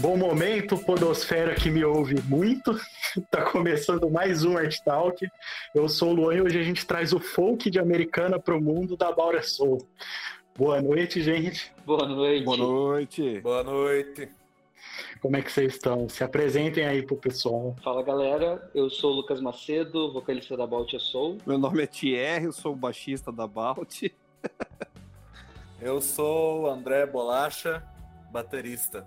Bom momento, Podosfera que me ouve muito. Tá começando mais um Art Talk. Eu sou o Luan e hoje a gente traz o folk de Americana para o mundo da Baura Soul. Boa noite, gente. Boa noite. Boa noite. Boa noite. Como é que vocês estão? Se apresentem aí pro pessoal. Fala galera, eu sou o Lucas Macedo, vocalista da Balt Soul. Meu nome é Thierry, eu sou o baixista da Balt. eu sou o André Bolacha, baterista.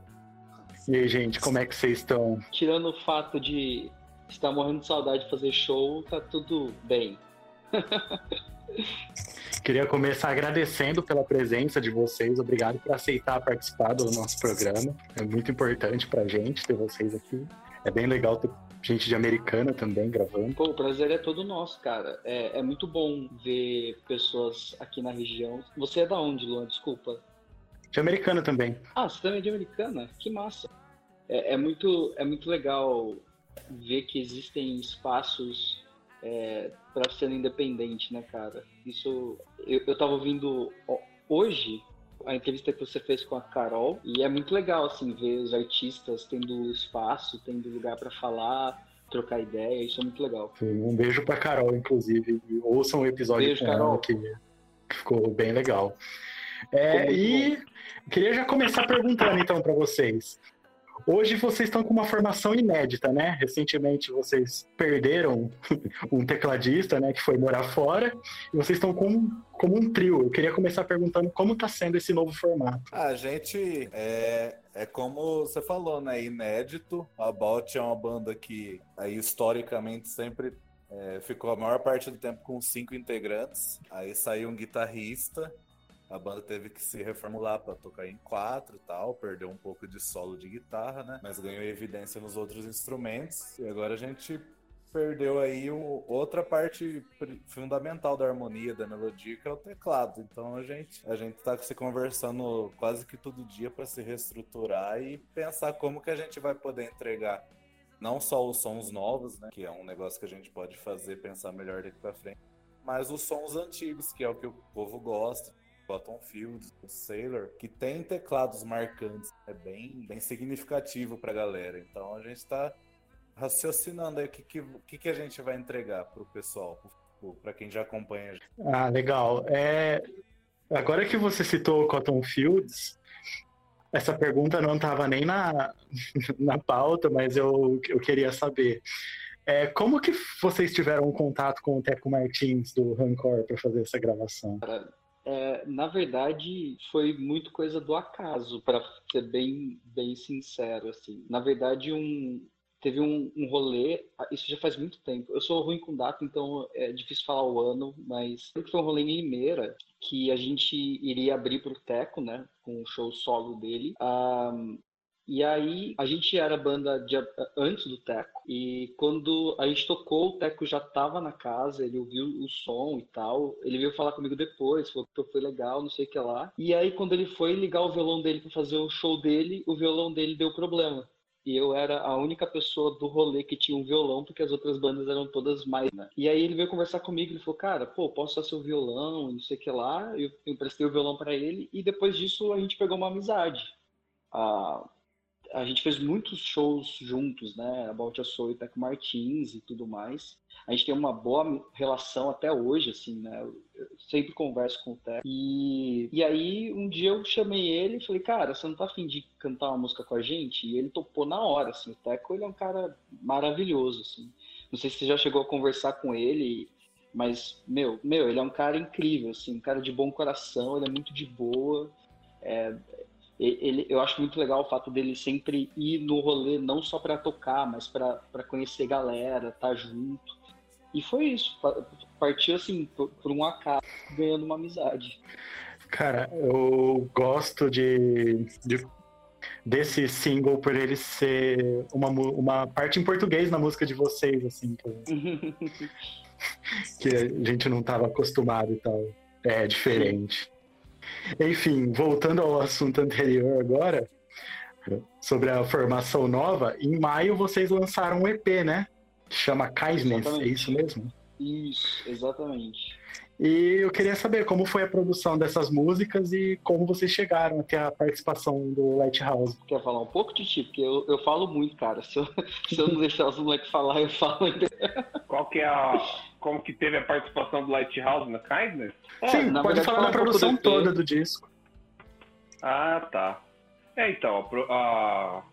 E aí, gente, como é que vocês estão? Tirando o fato de estar morrendo de saudade de fazer show, tá tudo bem. Queria começar agradecendo pela presença de vocês. Obrigado por aceitar participar do nosso programa. É muito importante pra gente ter vocês aqui. É bem legal ter gente de americana também gravando. Pô, o prazer é todo nosso, cara. É, é muito bom ver pessoas aqui na região. Você é da onde, Luan? Desculpa. De americana também. Ah, você também é de americana? Que massa. É, é muito, é muito legal ver que existem espaços é, para ser independente, né, cara? Isso. Eu, eu tava ouvindo hoje a entrevista que você fez com a Carol e é muito legal, assim, ver os artistas tendo espaço, tendo lugar para falar, trocar ideia, isso é muito legal. Sim, um beijo pra Carol, inclusive. Ouçam o episódio beijo, com Carol. ela, que, que ficou bem legal. É, e queria já começar perguntando então para vocês. Hoje vocês estão com uma formação inédita, né? Recentemente vocês perderam um tecladista, né, que foi morar fora, e vocês estão com como um trio. Eu queria começar perguntando como está sendo esse novo formato. A gente é, é como você falou, né? Inédito. A Balt é uma banda que aí historicamente sempre é, ficou a maior parte do tempo com cinco integrantes. Aí saiu um guitarrista a banda teve que se reformular para tocar em quatro e tal, perdeu um pouco de solo de guitarra, né? Mas ganhou evidência nos outros instrumentos. E agora a gente perdeu aí o, outra parte fundamental da harmonia, da melodia, que é o teclado. Então a gente a gente tá se conversando quase que todo dia para se reestruturar e pensar como que a gente vai poder entregar não só os sons novos, né, que é um negócio que a gente pode fazer pensar melhor daqui para frente, mas os sons antigos, que é o que o povo gosta. Cotton Fields, o Sailor, que tem teclados marcantes. É bem, bem significativo pra galera. Então a gente está raciocinando aí o que, que, que a gente vai entregar pro pessoal, para quem já acompanha. Ah, legal. É... Agora que você citou o Cotton Fields, essa pergunta não estava nem na, na pauta, mas eu, eu queria saber. É, como que vocês tiveram um contato com o Teco Martins do Rancor para fazer essa gravação? É, na verdade, foi muito coisa do acaso, para ser bem, bem sincero. Assim. Na verdade, um, teve um, um rolê, isso já faz muito tempo. Eu sou ruim com data, então é difícil falar o ano, mas foi um rolê em Limeira que a gente iria abrir para o Teco, né, com o show solo dele. Um, e aí, a gente era banda de, antes do Teco. E quando a gente tocou, o Teco já tava na casa, ele ouviu o som e tal. Ele veio falar comigo depois, falou que foi legal, não sei o que lá. E aí, quando ele foi ligar o violão dele para fazer o show dele, o violão dele deu problema. E eu era a única pessoa do rolê que tinha um violão, porque as outras bandas eram todas mais, né? E aí ele veio conversar comigo, ele falou, cara, pô, posso usar seu violão, não sei o que lá. Eu emprestei o violão para ele, e depois disso a gente pegou uma amizade. Ah, a gente fez muitos shows juntos, né? A Bolt Soul e Teco Martins e tudo mais. A gente tem uma boa relação até hoje, assim, né? Eu sempre converso com o Teco. E, e aí, um dia eu chamei ele e falei, cara, você não tá afim de cantar uma música com a gente? E ele topou na hora, assim. O Teco, ele é um cara maravilhoso, assim. Não sei se você já chegou a conversar com ele, mas, meu, meu, ele é um cara incrível, assim, um cara de bom coração, ele é muito de boa. É, ele, eu acho muito legal o fato dele sempre ir no rolê não só para tocar, mas para conhecer galera, estar tá junto. E foi isso, partiu assim por, por um acaso, ganhando uma amizade. Cara, eu gosto de, de desse single por ele ser uma, uma parte em português na música de vocês, assim, que, que a gente não estava acostumado e tal. É diferente. Enfim, voltando ao assunto anterior agora, sobre a formação nova, em maio vocês lançaram um EP, né? Que chama Kindness, é isso mesmo? Isso, exatamente. E eu queria saber como foi a produção dessas músicas e como vocês chegaram até a participação do Lighthouse. Quer falar um pouco, Titi? Porque eu, eu falo muito, cara. Se eu, se eu não deixar os moleques falar, eu falo ainda. Qual que é a. Como que teve a participação do Lighthouse na Kindness? É, Sim, pode verdade, falar da produção toda do disco. Ah, tá. É, então, a, a,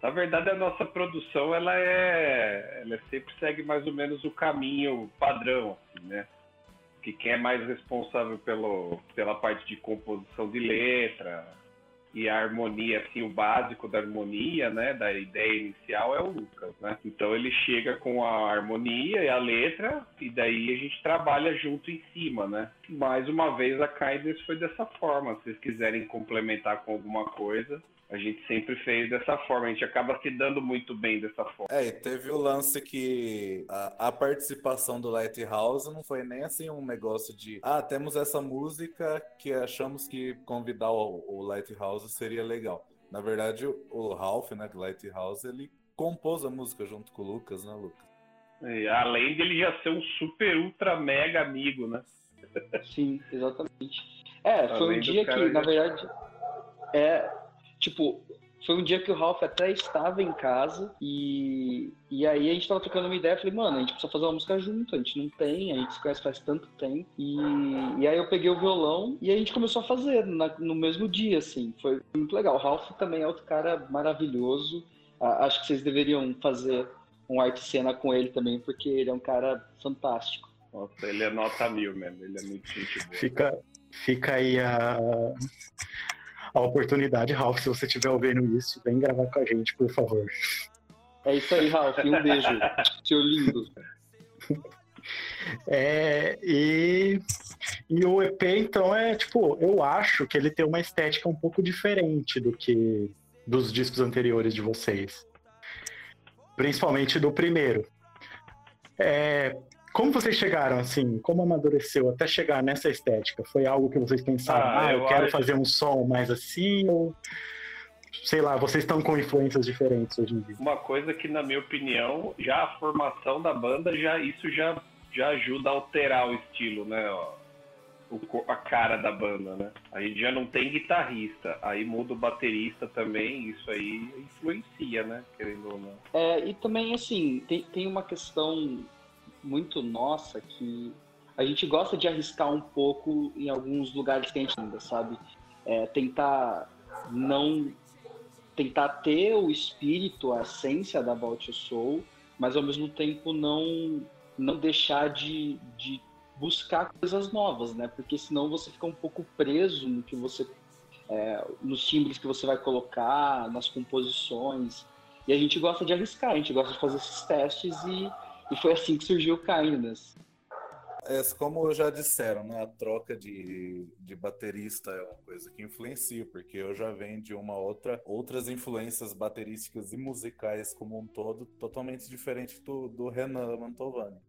na verdade a nossa produção ela é, ela sempre segue mais ou menos o caminho padrão, assim, né? Que quem é mais responsável pelo, pela parte de composição de letra e a harmonia, assim, o básico da harmonia, né, da ideia inicial é o Lucas, né? Então ele chega com a harmonia e a letra e daí a gente trabalha junto em cima, né? Mais uma vez a Kindness foi dessa forma. Se vocês quiserem complementar com alguma coisa, a gente sempre fez dessa forma, a gente acaba se dando muito bem dessa forma. É, e teve o lance que a, a, participação do Lighthouse não foi nem assim um negócio de ah, temos essa música que achamos que convidar o, o Lighthouse seria legal. Na verdade, o, Ralph, né, do Lighthouse, ele compôs a música junto com o Lucas, né, Lucas? E, além de ele já ser um super, ultra, mega amigo, né? Sim, exatamente. É, foi além um dia que, na verdade, é, Tipo, foi um dia que o Ralph até estava em casa e, e aí a gente tava trocando uma ideia. Falei, mano, a gente precisa fazer uma música junto. A gente não tem, a gente se conhece faz tanto tempo. E, e aí eu peguei o violão e a gente começou a fazer na, no mesmo dia, assim. Foi muito legal. O Ralph também é outro cara maravilhoso. acho que vocês deveriam fazer um arte cena com ele também, porque ele é um cara fantástico. Nossa, ele é nota mil mesmo. Ele é muito gente boa. Fica, fica aí a a oportunidade. Ralph, se você estiver ouvindo isso, vem gravar com a gente, por favor. É isso aí, Ralph. Um beijo. Seu lindo. É, e, e o EP, então, é tipo, eu acho que ele tem uma estética um pouco diferente do que dos discos anteriores de vocês. Principalmente do primeiro. É, como vocês chegaram, assim, como amadureceu até chegar nessa estética? Foi algo que vocês pensaram, ah, ah eu, eu, quero acho... fazer um som mais assim, ou sei lá, vocês estão com influências diferentes hoje em dia? Uma coisa que, na minha opinião, já a formação da banda, já isso já, já ajuda a alterar o estilo, né? O, a cara da banda, né? A gente já não tem guitarrista, aí muda o baterista também, isso aí influencia, né? Querendo ou não. É, e também, assim, tem, tem uma questão muito nossa que a gente gosta de arriscar um pouco em alguns lugares que a gente ainda, sabe? É, tentar não tentar ter o espírito, a essência da About Soul, mas ao mesmo tempo não não deixar de, de buscar coisas novas, né? Porque senão você fica um pouco preso no que você é, nos timbres que você vai colocar, nas composições. E a gente gosta de arriscar, a gente gosta de fazer esses testes e e foi assim que surgiu o Kindness. É, como já disseram, né, a troca de, de baterista é uma coisa que influencia, porque eu já venho de uma outra, outras influências baterísticas e musicais como um todo, totalmente diferente do, do Renan Mantovani,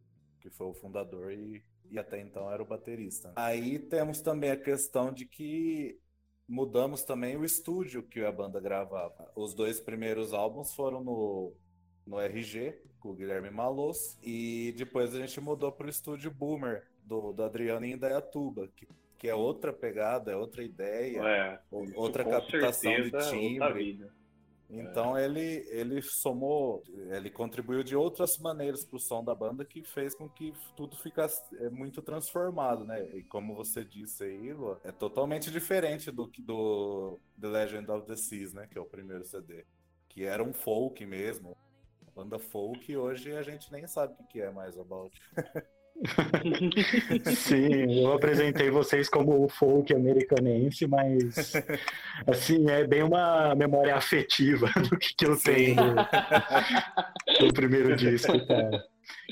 que foi o fundador e, e até então era o baterista. Aí temos também a questão de que mudamos também o estúdio que a banda gravava. Os dois primeiros álbuns foram no, no RG, com o Guilherme Malos. E depois a gente mudou para o estúdio Boomer, do, do Adriano em Indaiatuba, que, que é outra pegada, é outra ideia, é, outra captação de timbre. Então é. ele, ele somou, ele contribuiu de outras maneiras para o som da banda que fez com que tudo ficasse é, muito transformado, né? E como você disse aí, Lua, é totalmente diferente do do The Legend of the Seas, né? Que é o primeiro CD. Que era um folk mesmo, banda folk, hoje a gente nem sabe o que é mais About. Sim, eu apresentei vocês como folk americanense, mas assim, é bem uma memória afetiva do que, que eu tenho do, do primeiro disco, cara.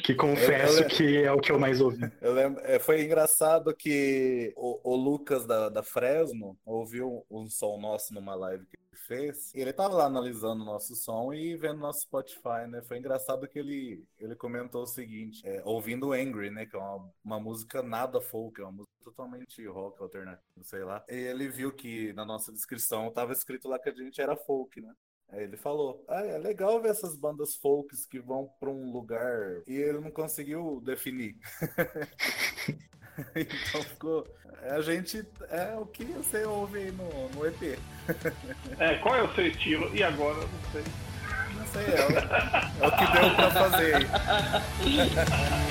Que confesso eu, eu, que é o que eu mais ouvi. Eu lembro, é, foi engraçado que o, o Lucas da, da, Fresno ouviu um som nosso numa live que ele fez. E ele tava lá analisando o nosso som e vendo nosso Spotify, né? Foi engraçado que ele, ele comentou o seguinte: é, ouvindo Angry, né? Que é uma, uma música nada folk, é uma música totalmente rock alternativo, sei lá. E ele viu que na nossa descrição tava escrito lá que a gente era folk, né? Aí ele falou: ah, é legal ver essas bandas folks que vão para um lugar e ele não conseguiu definir. então ficou. A gente é o que você ouve aí no, no EP. É, qual é o seu estilo? E agora? Não sei. Não sei, é o, é o que deu pra fazer aí.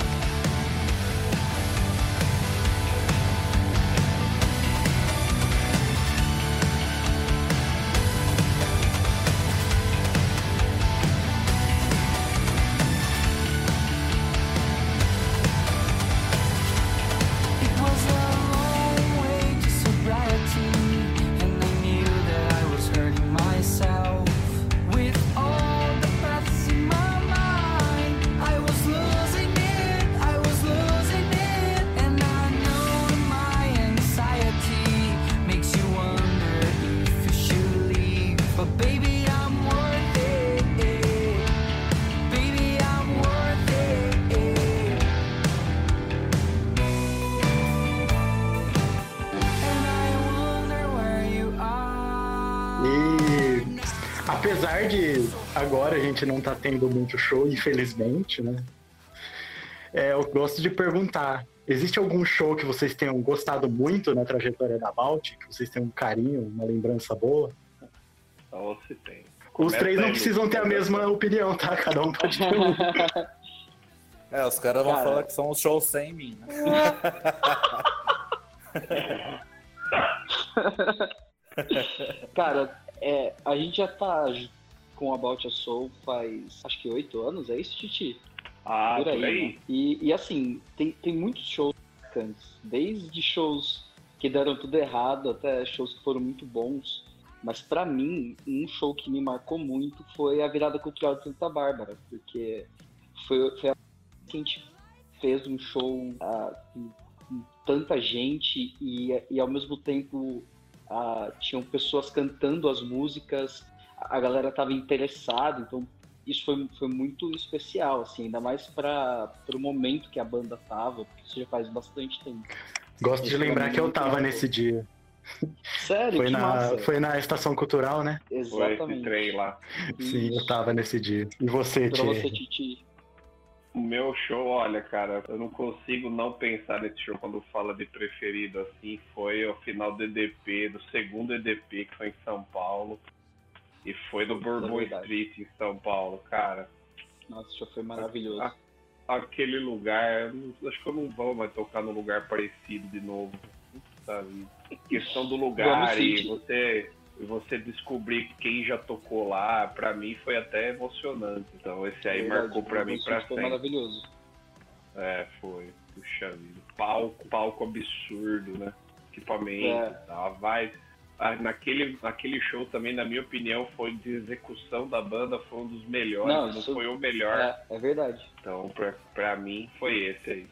gente não tá tendo muito show, infelizmente, né? É, eu gosto de perguntar: existe algum show que vocês tenham gostado muito na trajetória da Balt? Que vocês tenham um carinho, uma lembrança boa? Você tem. Os Começa três não precisam ter a mesma opinião, tá? Cada um pode ter um. É, os caras vão Cara. falar que são os shows sem mim. Né? Cara, é, a gente já tá com About a Soul faz acho que oito anos, é isso, Titi? Ah, por por aí. né? E, e assim, tem, tem muitos shows marcantes, desde shows que deram tudo errado até shows que foram muito bons. Mas pra mim, um show que me marcou muito foi a virada cultural de Santa Bárbara, porque foi, foi a que a gente fez um show ah, com, com tanta gente e, e ao mesmo tempo ah, tinham pessoas cantando as músicas, a galera tava interessada, então isso foi, foi muito especial, assim, ainda mais para o momento que a banda tava, porque isso já faz bastante tempo. Gosto de lembrar que eu tava foi- nesse dia. Sério, Foi que na, massa. foi na estação cultural, né? Foi Exatamente. trem lá. Sim, eu tava nesse dia. E você, Pra você, Thierry? Titi. O meu show, olha, cara, eu não consigo não pensar nesse show quando fala de preferido assim. Foi o final do EDP, do segundo EDP que foi em São Paulo. E foi do Bourbon verdade. Street em São Paulo, cara. Nossa, show foi maravilhoso. Ah, Aquele lugar, acho que eu não vou mais tocar num lugar parecido de novo. Vida. Questão do lugar e você, você descobrir quem já tocou lá, pra mim foi até emocionante. Então esse aí Verdade, marcou pra mim Bourbon pra Street Foi sempre. maravilhoso. É, foi. Puxa vida. Palco, palco absurdo, né? Equipamento É. tal. Vai. Naquele, naquele show também, na minha opinião, foi de execução da banda, foi um dos melhores. Não, Não, isso- foi o melhor. É, é verdade. Então, pra, pra mim, foi esse aí.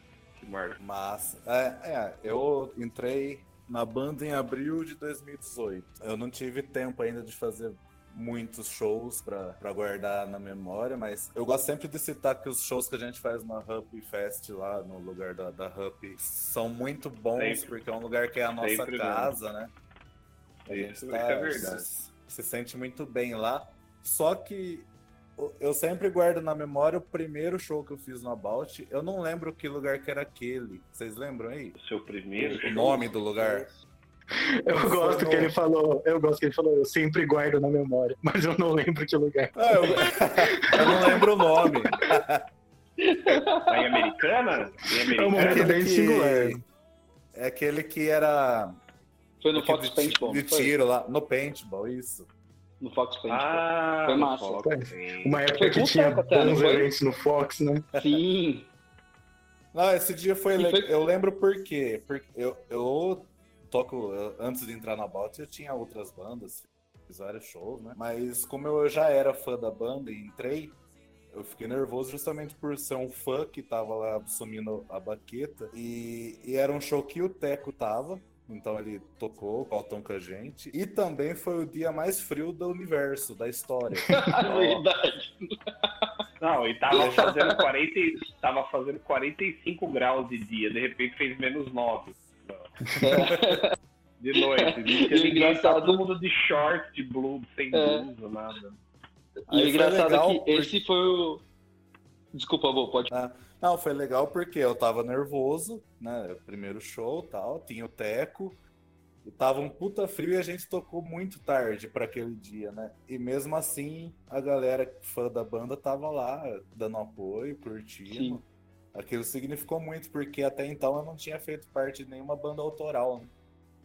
Massa. É, é, eu entrei na banda em abril de 2018. Eu não tive tempo ainda de fazer muitos shows pra pra guardar na memória, mas eu gosto sempre de citar que os shows que a gente faz na Hup Fest lá no lugar da, da Hup são muito bons, Sempre. porque é um lugar que é a nossa Sempre casa, né? A Isso, gente isso tá- é verdade. Se, se sente muito bem lá. Só que eu sempre guardo na memória o primeiro show que eu fiz no About. Eu não lembro que lugar que era aquele. Vocês lembram aí? O seu primeiro O show? nome do lugar? Eu gosto que ele falou, eu gosto que ele falou, eu sempre guardo na memória, mas eu não lembro que lugar. Ah, eu, eu não lembro o nome. Tá em Americana? Em É um momento Americana? bem singular. É aquele que era. Foi no Fox de, Paintball, de tiro lá. No paintball, isso. No Fox Paintball. Ah, Foi massa. Fox. Uma época Foi que tinha até, bons eventos no Fox, né? Sim. Não, esse dia foi E legal. foi- Eu lembro por quê. Porque eu, eu toco. eu- antes de entrar na Bot, eu tinha outras bandas, fiz vários shows, né? Mas como eu já era fã da banda e entrei, eu fiquei nervoso justamente por ser um fã que tava lá assumindo a baqueta. E, e era um show que o Teco tava. Então ele tocou o Alton com a gente. E também foi o dia mais frio do universo, da história. verdade. Não, e tava fazendo 40, e- tava fazendo 45 graus de dia, de repente fez menos 9. De noite. E tá engraçado- todo mundo de short, de blue, sem É. blusa, nada. E Aí engraçado legal é que porque- esse foi o. Desculpa, Bo, pode. Ah, não, foi legal porque eu tava nervoso, né? Primeiro show tal, tinha o Teco. E tava um puta frio e a gente tocou muito tarde pra aquele dia, né? E mesmo assim, a galera fã da banda tava lá, dando apoio, curtindo. Sim. Aquilo significou muito, porque até então eu não tinha feito parte de nenhuma banda autoral, né?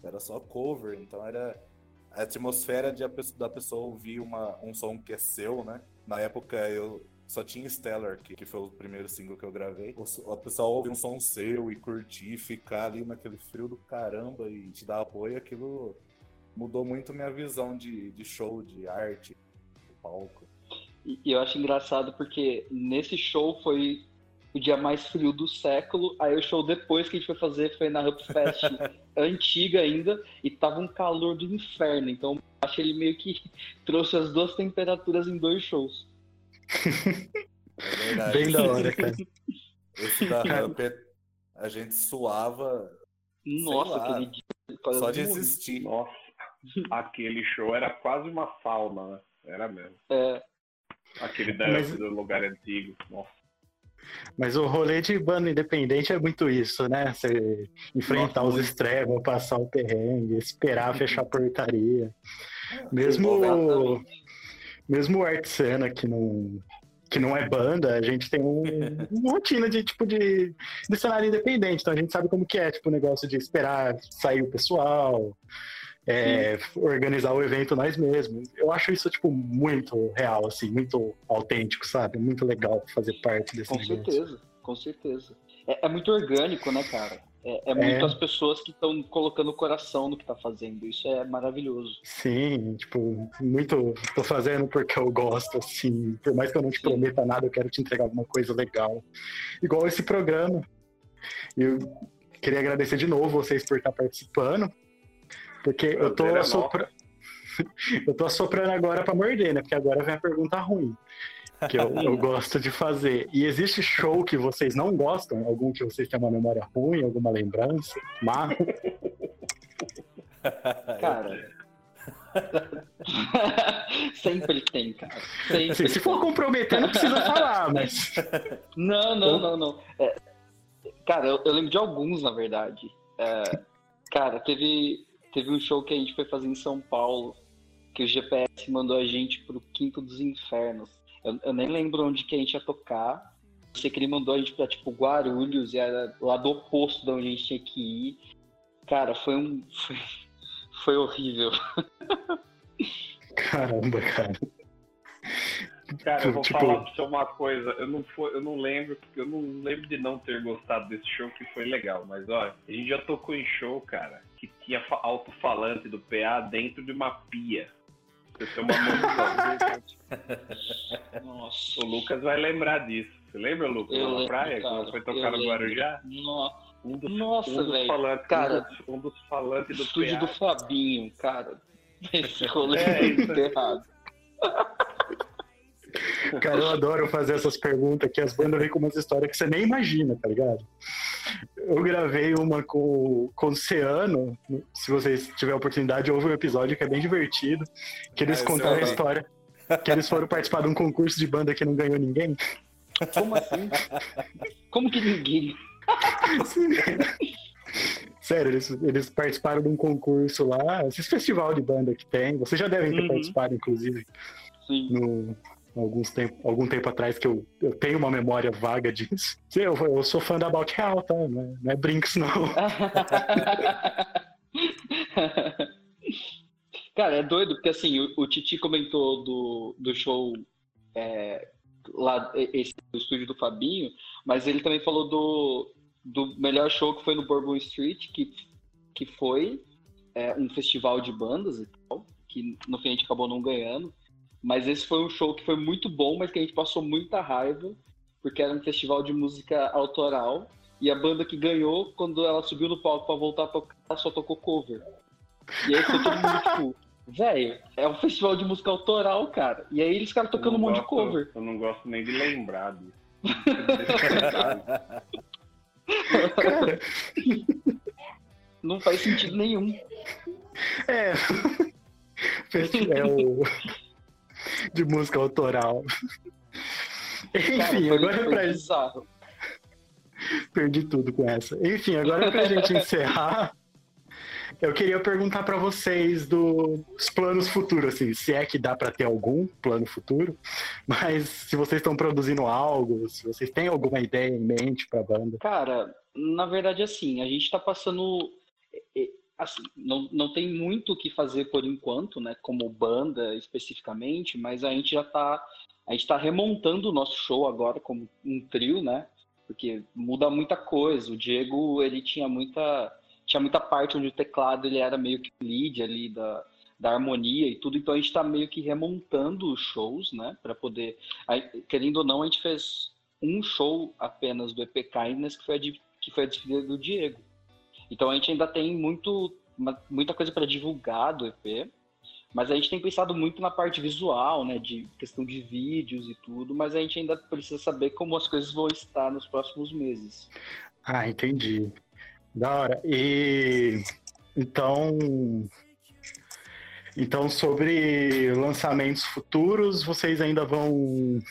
Era só cover, então era a atmosfera de a pessoa- da pessoa ouvir uma, um som que é seu, né? Na época eu só tinha Stellar, que, que foi o primeiro single que eu gravei. O, so- a pessoa ouvir um som seu e curtir, ficar ali naquele frio do caramba e te dar apoio, aquilo mudou muito minha visão de, de show, de arte, de palco. E e eu acho engraçado porque nesse show foi o dia mais frio do século. Aí o show depois que a gente foi fazer foi na Hubfest antiga ainda e tava um calor do inferno. Então acho que ele meio que trouxe as duas temperaturas em dois shows. É verdade. Bem da hora, cara. Esse da Ramp, a gente suava Nossa, lá, aquele dia. só de existir. Nossa, aquele show era quase uma sauna, né? Era mesmo. É, Aquele da, Mas- do lugar antigo. Nossa. Mas o rolê de banda independente é muito isso, né? Você enfrentar Nossa, os muito. extremos, passar o perrengue, esperar fechar a portaria. Mesmo, Exatamente. Mesmo o Art Cena, que não, que não é banda, a gente tem um, uma rotina de tipo de, de cenário independente. Então a gente sabe como que é, tipo, o negócio de esperar sair o pessoal, é, organizar o evento nós mesmos. Eu acho isso, tipo, muito real, assim, muito autêntico, sabe? Muito legal fazer parte desse com negócio. certeza, com certeza. É, é muito orgânico, né, cara? É, é muito É. as pessoas que estão colocando o coração no que tá fazendo. Isso é maravilhoso. Sim, tipo, muito. Tô fazendo porque eu gosto, assim. Por mais que eu não te Sim. prometa nada, eu quero te entregar alguma coisa legal. Igual esse programa. Eu queria agradecer de novo vocês por estar participando. Porque eu tô é assoprando. Eu tô assoprando agora pra morder, né? Porque agora vem a pergunta ruim. Que eu, eu gosto de fazer. E existe show que vocês não gostam? Algum que vocês têm uma memória ruim, alguma lembrança? Marro? Cara. Sempre tem, cara. Sempre Assim, se for comprometer, não precisa falar, mas. Não, não, não, não. É, cara, eu, eu lembro de alguns, na verdade. É, cara, teve, teve um show que a gente foi fazer em São Paulo, que o GPS mandou a gente pro Quinto dos Infernos. Eu, eu nem lembro onde que a gente ia tocar. Eu sei que ele mandou a gente pra, tipo, Guarulhos, e era lá do oposto de onde a gente tinha que ir. Cara, foi um... Foi, foi horrível. Caramba, cara. Cara, eu vou Tipo- falar pra você uma coisa. Eu não, foi, eu não lembro, porque eu não lembro de não ter gostado desse show que foi legal. Mas olha, a gente já tocou em show, cara, que tinha fa- alto-falante do PA dentro de uma pia. Você tem uma noção. Nossa. o Lucas vai lembrar disso. Você lembra, Lucas? Eu na lembro, praia, cara, quando foi tocar no. Guarujá? Nossa, Um dos, Nossa, um dos velho. falantes, Cara, um dos, um dos falantes do estúdio PA. do Fabinho, cara. Esse rolê É, é, errado. Cara, eu adoro fazer essas perguntas que as bandas vêm com umas histórias que você nem imagina, tá ligado? Eu gravei uma com, com o Ceano, se vocês tiverem a oportunidade, houve um episódio que é bem divertido, que eles Ah, esse contaram a história, que eles foram participar de um concurso de banda que não ganhou ninguém. Como assim? Como que ninguém? Sério, eles, eles participaram de um concurso lá, esses festival de banda que tem, vocês já devem ter Uhum. participado, inclusive. Sim. no, alguns tempo, algum tempo atrás que eu, eu tenho uma memória vaga disso. Eu, eu sou fã da About Real, tá? Não é, é Brinks, não. Cara, é doido, porque assim, o, o Titi comentou do, do show é, lá, esse do estúdio do Fabinho, mas ele também falou do, do melhor show que foi no Bourbon Street, que, que foi é, um festival de bandas e tal, que no fim a gente acabou não ganhando. Mas esse foi um show que foi muito bom, mas que a gente passou muita raiva, porque era um festival de música autoral. E a banda que ganhou, quando ela subiu no palco pra voltar a tocar, só tocou cover. E aí foi todo mundo tipo, velho, é um festival de música autoral, cara. E aí eles ficaram tocando um não monte de cover. Eu não gosto nem de lembrar disso. Não faz sentido nenhum. é. Festival de música autoral. Enfim, Cara, agora foi pra bizarro. Perdi tudo com essa. Enfim, agora pra gente encerrar, eu queria perguntar pra vocês dos planos futuros, assim, se é que dá pra ter algum plano futuro, mas se vocês estão produzindo algo, se vocês têm alguma ideia em mente pra banda. Cara, na verdade, assim, a gente tá passando. Assim, não, não tem muito o que fazer por enquanto, né? Como banda especificamente, mas a gente já tá. A gente tá remontando o nosso show agora como um trio, né? Porque muda muita coisa. O Diego, ele tinha muita. Tinha muita parte onde o teclado ele era meio que lead ali da, da harmonia e tudo, então a gente tá meio que remontando os shows, né? Pra poder. aí, querendo ou não, a gente fez um show apenas do EP Kindness, que foi a, que foi a despedida do Diego. Então a gente ainda tem muito, muita coisa para divulgar do EP, mas a gente tem pensado muito na parte visual, né, de questão de vídeos e tudo, mas a gente ainda precisa saber como as coisas vão estar nos próximos meses. Ah, entendi. Da hora. E então, então sobre lançamentos futuros, vocês ainda vão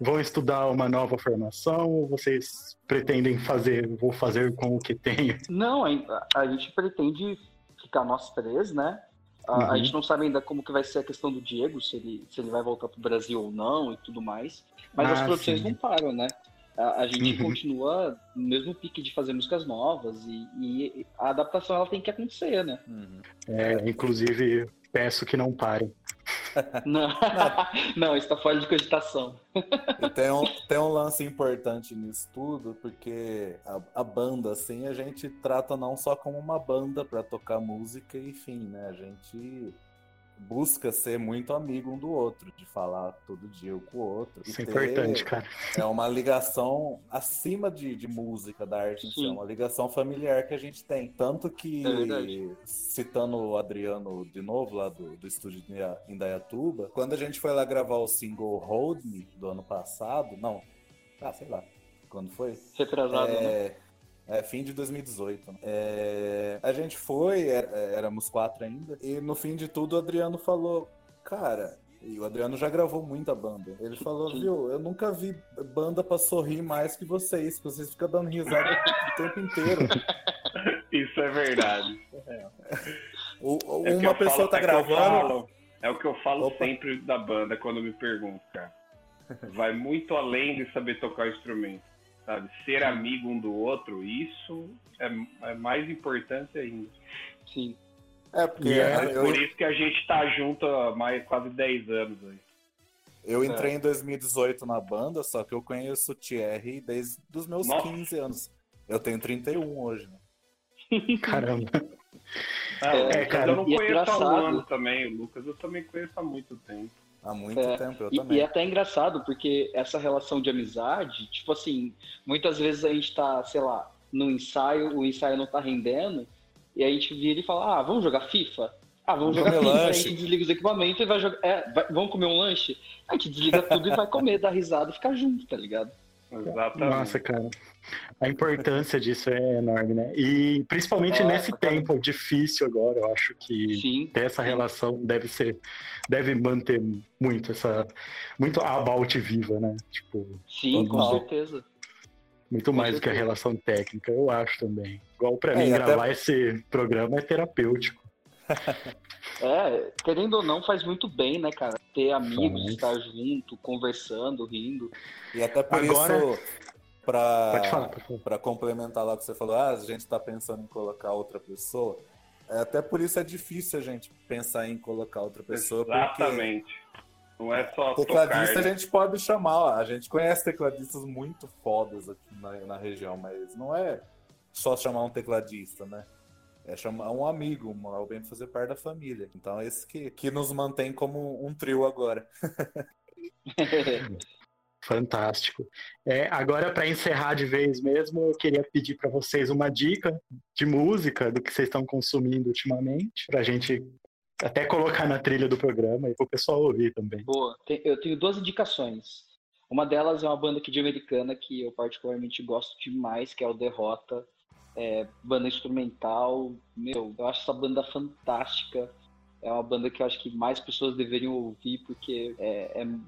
vão estudar uma nova formação ou vocês pretendem fazer, vou fazer com o que tenho? Não, a, a gente pretende ficar nós três, né? A, a Uhum. gente não sabe ainda como que vai ser a questão do Diego, se ele, se ele vai voltar pro Brasil ou não e tudo mais. Mas as Ah, produções sim. não param, né? A, a gente Uhum. continua no mesmo pique de fazer músicas novas e, e a adaptação ela tem que acontecer, né? Uhum. É, inclusive, peço que não parem. Não, não está fora de cogitação. Tem um, tem um lance importante nisso tudo, porque a, a banda, assim, a gente trata não só como uma banda pra tocar música e fim, né? A gente busca ser muito amigo um do outro, de falar todo dia um com o outro. Isso é importante, cara. É uma ligação acima de, de música, da arte em si, é uma ligação familiar que a gente tem. Tanto que, É citando o Adriano de novo, lá do, do estúdio de Inda- Indaiatuba, quando a gente foi lá gravar o single Hold Me do ano passado, não, ah, sei lá, quando foi? Retrasado, né? É, é, fim de 2018. né? É, a gente foi, é- éramos quatro ainda, e no fim de tudo o Adriano falou, cara, e o Adriano já gravou muita banda. Ele falou, viu, eu nunca vi banda pra sorrir mais que vocês, que vocês ficam dando risada o tempo inteiro. Isso é verdade. O- o- É o que uma pessoa falo- tá é gravando, é o que eu falo Opa. sempre da banda quando me perguntam, cara. Vai muito além de saber tocar instrumento, sabe? Ser amigo um do outro, isso é, é mais importante ainda. Sim. é porque é- eu, Por isso que a gente tá junto há mais quase 10 anos aí. eu entrei em 2018 na banda, só que eu conheço o Thierry desde os meus Nossa. 15 anos. Eu tenho 31 hoje, né? Caramba. Ah, É, cara, eu não é conheço há um ano também. O Lucas eu também conheço há muito tempo. Há muito É, tempo, eu E, também. e é até engraçado, porque essa relação de amizade, tipo assim, muitas vezes a gente tá, sei lá, no ensaio, o ensaio não tá rendendo, e a gente vira e fala, ah, vamos jogar FIFA? Ah, vamos Vamos jogar FIFA, a lanche. gente desliga os equipamentos e vai jogar. É, vai- vamos comer um lanche? A gente desliga tudo e vai comer, dar risada e ficar junto, tá ligado? Exatamente. Nossa, cara. A importância disso é enorme, né? E principalmente É, nesse caramba. tempo difícil agora, eu acho que Sim. ter essa relação deve ser, deve manter muito essa, muito a About viva, né? Tipo, Sim, com Total. certeza. muito Com mais do que a relação técnica, eu acho também. Igual pra É, mim, e até- gravar esse programa é terapêutico. É, querendo ou não, faz muito bem, né, cara? Ter amigos, Faz. estar junto, conversando, rindo. E até por Agora- isso, pra complementar lá o que você falou, ah, a gente tá pensando em colocar outra pessoa. É, até por isso é difícil a gente pensar em colocar outra pessoa, porque Exatamente. Não é só tecladista tocar. a gente pode chamar, ó, a gente conhece tecladistas muito fodas aqui na, na região, mas não é só chamar um tecladista, né? É chamar um amigo, alguém pra fazer parte da família. Então é esse que, que nos mantém como um trio agora. Fantástico. É, agora, para encerrar de vez mesmo, eu queria pedir para vocês uma dica de música do que vocês estão consumindo ultimamente, para a gente até colocar na trilha do programa e para o pessoal ouvir também. Boa. Eu tenho duas indicações. Uma delas é uma banda aqui de americana que eu particularmente gosto demais, que é o Derrota. É, banda instrumental. Meu, eu acho essa banda fantástica. É uma banda que eu acho que mais pessoas deveriam ouvir, porque é, é-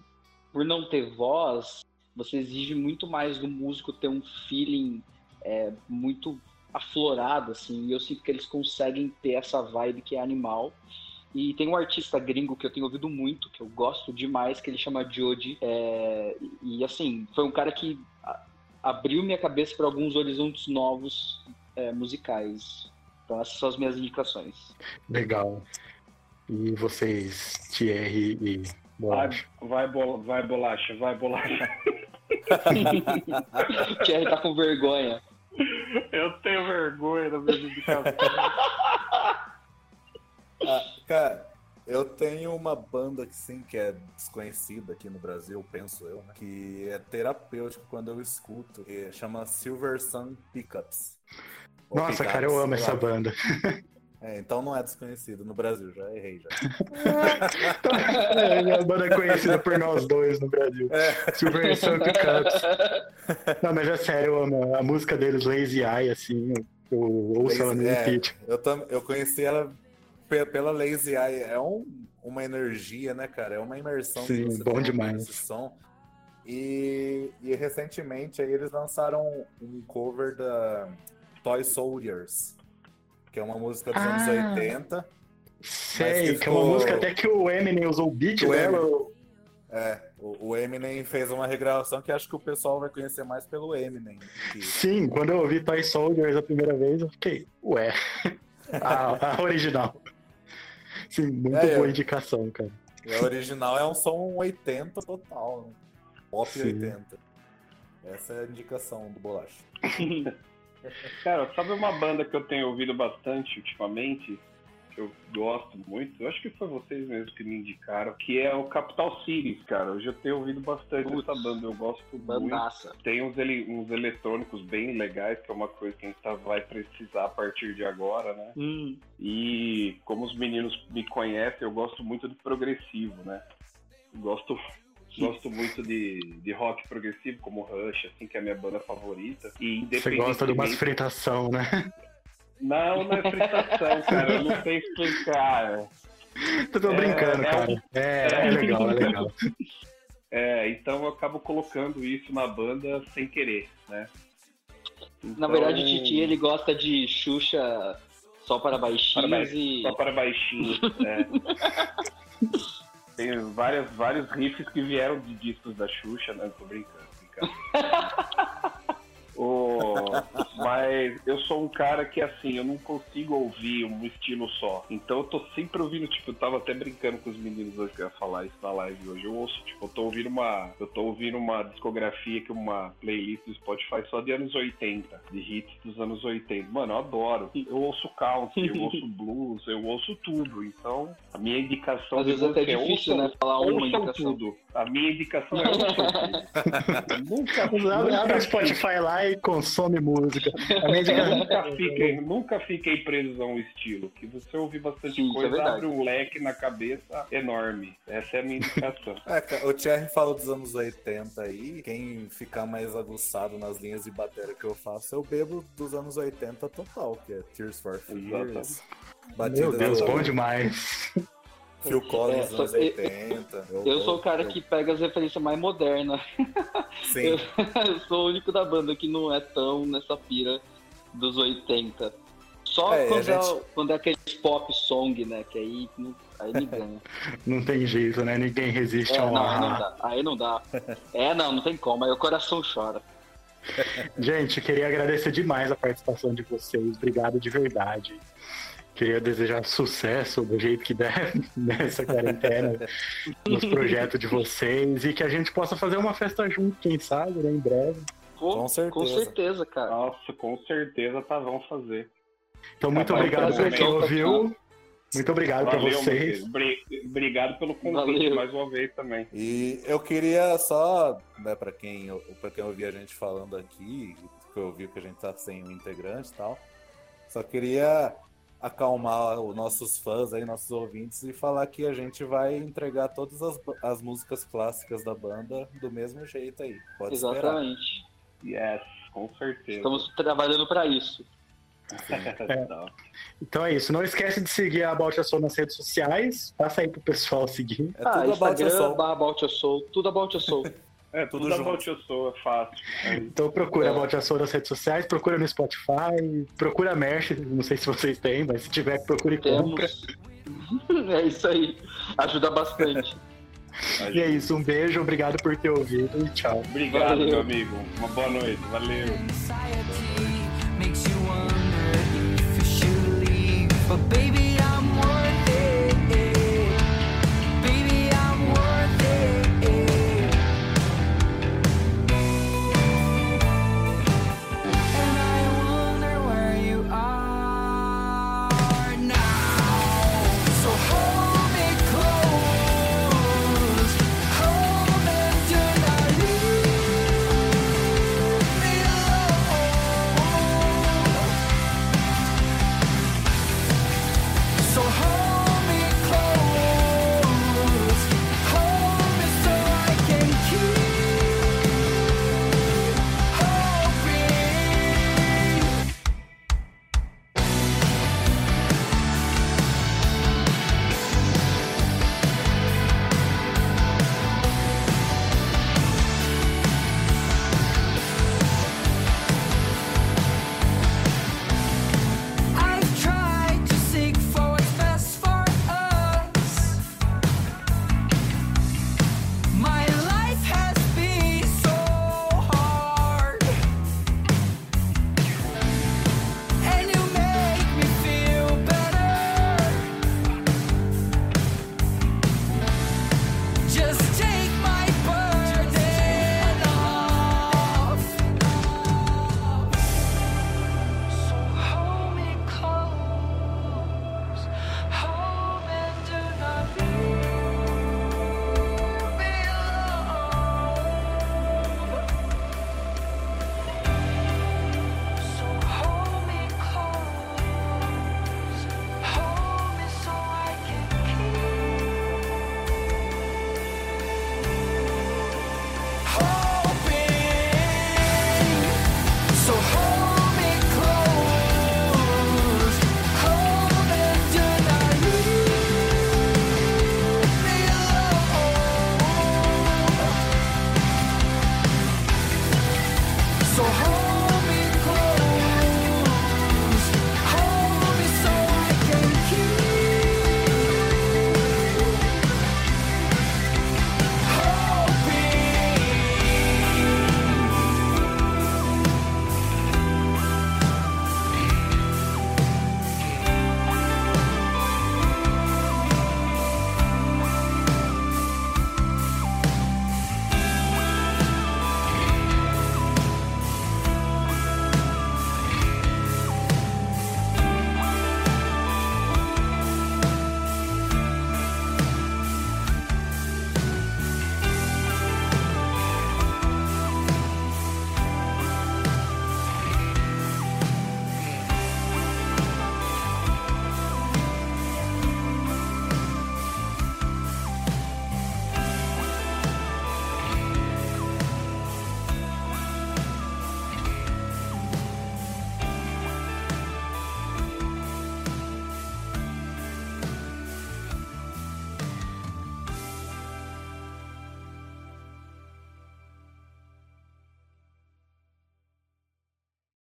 por não ter voz, você exige muito mais do músico ter um feeling é, muito aflorado, assim, e eu sinto que eles conseguem ter essa vibe que é animal. E tem um artista gringo que eu tenho ouvido muito, que eu gosto demais, que ele chama Jody. É, e assim, foi um cara que abriu minha cabeça para alguns horizontes novos é, musicais. Então essas são as minhas indicações. Legal. E vocês, Thierry e Vai, Bolacha? vai, bola, vai bolacha, vai bolacha. Thierry tá com vergonha. Eu tenho vergonha das minhas indicações. Ah, cara, eu tenho uma banda que sim, que é desconhecida aqui no Brasil, penso eu, né? Que é terapêutico quando eu escuto. Que chama Silver Sun Pickups. Nossa, Pickups, cara, eu amo essa lá. banda. É, então não é desconhecido no Brasil, já errei já. É, a banda é conhecida por nós dois no Brasil. É. Silver Sun Cups. Não, mas é sério, eu amo a música deles, Lazy Eye, assim, eu ouço ela no É, eu, tam, eu conheci ela pe- pela Lazy Eye. É um, uma energia, né, cara? É uma imersão. que Sim, você bom demais. som. E, e recentemente aí eles lançaram um cover da Toy Soldiers, que é uma música dos anos Ah. 80. Sei, que que é uma música até que o Eminem usou o beat O dela. É, o, o Eminem fez uma regravação que acho que o pessoal vai conhecer mais pelo Eminem. que- Sim, quando eu ouvi Toy Soldiers a primeira vez, eu fiquei, ué, a, a original. Sim, muito É, boa eu- indicação, cara. E a original é um som 80 total, né? Pop Sim. 80. Essa é a indicação do Bolacha. Cara, sabe uma banda que eu tenho ouvido bastante ultimamente? Que eu gosto muito? Eu acho que foi vocês mesmos que me indicaram, que é o Capital Cities, cara. Eu já tenho ouvido bastante Putz. essa banda, eu gosto muito. Bandaça. Tem uns, ele, uns eletrônicos bem legais, que é uma coisa que a gente tá- vai precisar a partir de agora, né? Hum, E como os meninos me conhecem, eu gosto muito de progressivo, né? Gosto, gosto muito de, de rock progressivo, como Rush, assim, que é a minha banda favorita. E Você gosta de umas independentemente- fritação, né? Não, não é fritação, cara. Eu não sei explicar. Eu tô É, brincando, é cara. É, é legal, é legal. É, então eu acabo colocando isso na banda sem querer, né? Na Então, verdade, o Titi ele gosta de Xuxa só para baixinhos Para baixo- e. Só para baixinhos. é. Tem várias, vários riffs que vieram de discos da Xuxa, né? Tô brincando, brincando. O- Mas eu sou um cara que, assim, eu não consigo ouvir um estilo só. Então eu tô sempre ouvindo, tipo, eu tava até brincando com os meninos hoje que eu ia falar isso na live hoje. Eu ouço, tipo, eu tô ouvindo uma. Eu tô ouvindo uma discografia que uma playlist do Spotify só de anos 80, de hits dos anos 80. Mano, eu adoro. Eu ouço country, eu ouço blues, eu ouço tudo. Então, a minha indicação Às de vezes é até é difícil, ouçam- né? Falar uma indicação. tudo. A minha indicação é ouçam tudo. Nunca, Abre, abre o Spotify lá e consome música. A minha indicação- nunca, fiquem, nunca fiquem presos a um estilo. Que você ouvir bastante Sim, é coisa, verdade. abre um leque na cabeça enorme. Essa é a minha indicação. É, o Thierry falou dos anos 80 aí. Quem ficar mais aguçado nas linhas de bateria que eu faço, eu bebo dos anos 80 total, que é Tears for Fears. Meu Deus, bom demais. Phil Collins É, dos só- anos eu- 80. Eu sou o cara eu- que pega as referências mais modernas. Sim, Eu, eu sou o único da banda que não é tão nessa pira dos 80. Só É, quando, é, gente- quando é aqueles pop song, né? Que aí, aí me ganha. Não tem jeito, né? Ninguém resiste É, a um não, aí não dá. Aí não dá. É, não, não tem como. Aí o coração chora. Gente, eu queria agradecer demais a participação de vocês. Obrigado de verdade. Queria desejar sucesso do jeito que der nessa quarentena, nos projetos de vocês e que a gente possa fazer uma festa junto, quem sabe, né, em breve. Pô, Com certeza. Com certeza, cara. Nossa, com certeza tá, vamos fazer. Então, muito Tá obrigado por quem ouviu. Muito obrigado pra Valeu, vocês. Obrigado pelo convite Valeu. mais uma vez também. E eu queria só, né, pra quem, pra quem ouvir a gente falando aqui, que eu ouvi que a gente tá sem um integrante e tal, só queria acalmar os nossos fãs aí, nossos ouvintes, e falar que a gente vai entregar todas as, as músicas clássicas da banda do mesmo jeito aí. Pode esperar. Exatamente. Yes, com certeza. Estamos trabalhando pra isso. Tá. Então é isso. Não esquece de seguir a About a Soul nas redes sociais. Passa aí pro pessoal seguir. É ah, tudo about your Instagram, soul. barra About Your Soul, tudo About Your Soul. É, Tudo tudo, junto. Soul é fácil. É. Então procura É. a Volte a Soul nas redes sociais, procura no Spotify, procura a Merch, não sei se vocês têm, mas se tiver, procure e compra. Temos. é isso aí. Ajuda bastante. E é isso, um beijo, obrigado por ter ouvido e tchau. Obrigado, Valeu. meu amigo. Uma boa noite. Valeu. But baby,